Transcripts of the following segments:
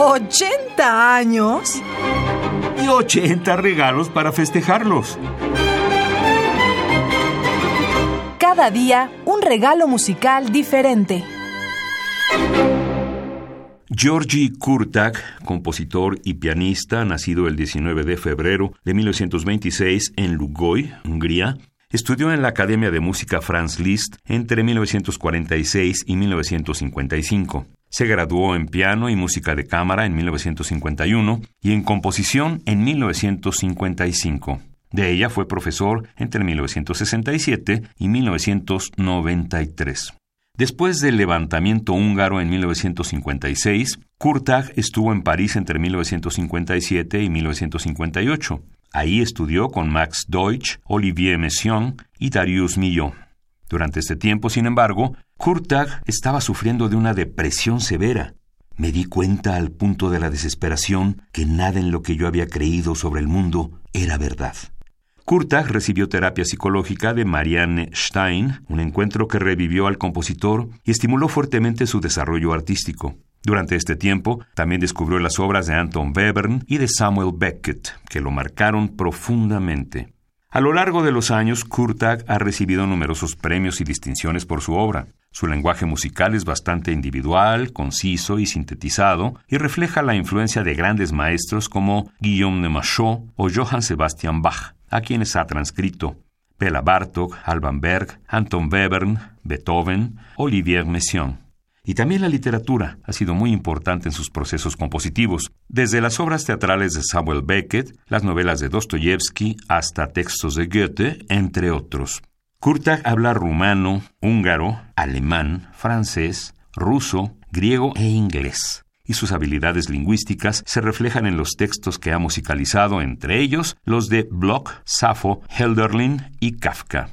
¿80 años? Y 80 regalos para festejarlos. Cada día un regalo musical diferente. Georgi Kurtak, compositor y pianista, nacido el 19 de febrero de 1926 en Lugoy, Hungría, estudió en la Academia de Música Franz Liszt entre 1946 y 1955. Se graduó en piano y música de cámara en 1951 y en composición en 1955. De ella fue profesor entre 1967 y 1993. Después del levantamiento húngaro en 1956, Kurtag estuvo en París entre 1957 y 1958. Ahí estudió con Max Deutsch, Olivier Messiaen y Darius Milhaud. Durante este tiempo, sin embargo, Kurtag estaba sufriendo de una depresión severa. Me di cuenta al punto de la desesperación que nada en lo que yo había creído sobre el mundo era verdad. Kurtag recibió terapia psicológica de Marianne Stein, un encuentro que revivió al compositor y estimuló fuertemente su desarrollo artístico. Durante este tiempo, también descubrió las obras de Anton Webern y de Samuel Beckett, que lo marcaron profundamente. A lo largo de los años, Kurtag ha recibido numerosos premios y distinciones por su obra. Su lenguaje musical es bastante individual, conciso y sintetizado, y refleja la influencia de grandes maestros como Guillaume de Machaut o Johann Sebastian Bach a quienes ha transcrito Bela Bartok, Alban Berg, Anton Webern, Beethoven, Olivier Messiaen. Y también la literatura ha sido muy importante en sus procesos compositivos, desde las obras teatrales de Samuel Beckett, las novelas de Dostoyevsky, hasta textos de Goethe, entre otros. Kurtag habla rumano, húngaro, alemán, francés, ruso, griego e inglés y sus habilidades lingüísticas se reflejan en los textos que ha musicalizado, entre ellos los de Bloch, Safo, Helderlin y Kafka.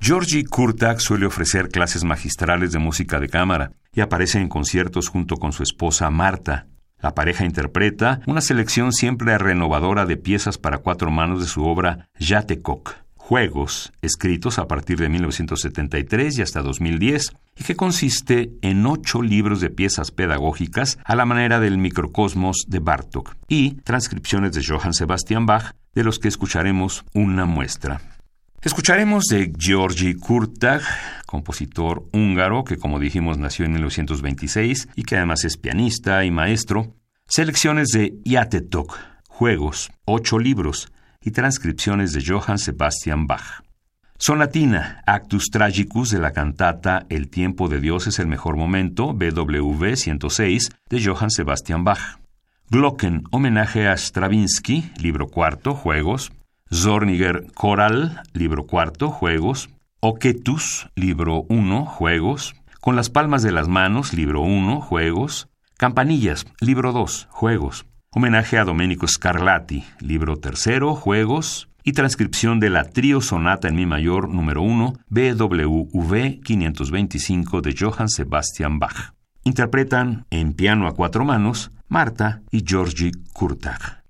Georgi Kurtak suele ofrecer clases magistrales de música de cámara y aparece en conciertos junto con su esposa Marta. La pareja interpreta una selección siempre renovadora de piezas para cuatro manos de su obra Jatekok juegos escritos a partir de 1973 y hasta 2010, y que consiste en ocho libros de piezas pedagógicas a la manera del microcosmos de Bartok y transcripciones de Johann Sebastian Bach, de los que escucharemos una muestra. Escucharemos de Georgi Kurtag, compositor húngaro que, como dijimos, nació en 1926 y que además es pianista y maestro, selecciones de Yatetok, juegos, ocho libros, y transcripciones de Johann Sebastian Bach. Sonatina, Actus Tragicus de la cantata El tiempo de Dios es el mejor momento, BWV 106, de Johann Sebastian Bach. Glocken, homenaje a Stravinsky, libro cuarto, juegos. Zorniger Choral, libro cuarto, juegos. Oquetus, libro 1, juegos. Con las palmas de las manos, libro 1, juegos. Campanillas, libro 2, juegos. Homenaje a Domenico Scarlatti, libro tercero, Juegos, y transcripción de la Trío Sonata en Mi Mayor número 1, BWV 525 de Johann Sebastian Bach. Interpretan en piano a cuatro manos Marta y Georgi Kurtag.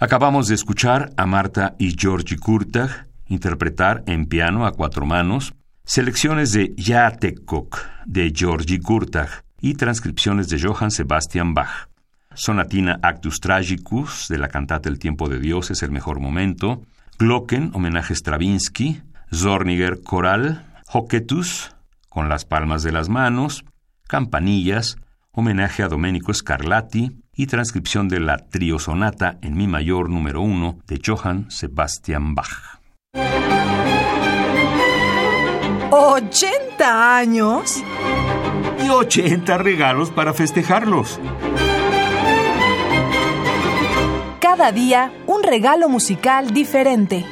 Acabamos de escuchar a Marta y Georgi Kurtag interpretar en piano a cuatro manos selecciones de Jatekok de Georgi Kurtag y transcripciones de Johann Sebastian Bach. Sonatina Actus Tragicus de la cantata El tiempo de Dios es el mejor momento, Glocken, homenaje Stravinsky, Zorniger Coral, Hoquetus, con las palmas de las manos, Campanillas, homenaje a Domenico Scarlatti y transcripción de la triosonata en mi mayor número uno de Johann Sebastian Bach. ¿80 años? Y 80 regalos para festejarlos. Cada día un regalo musical diferente.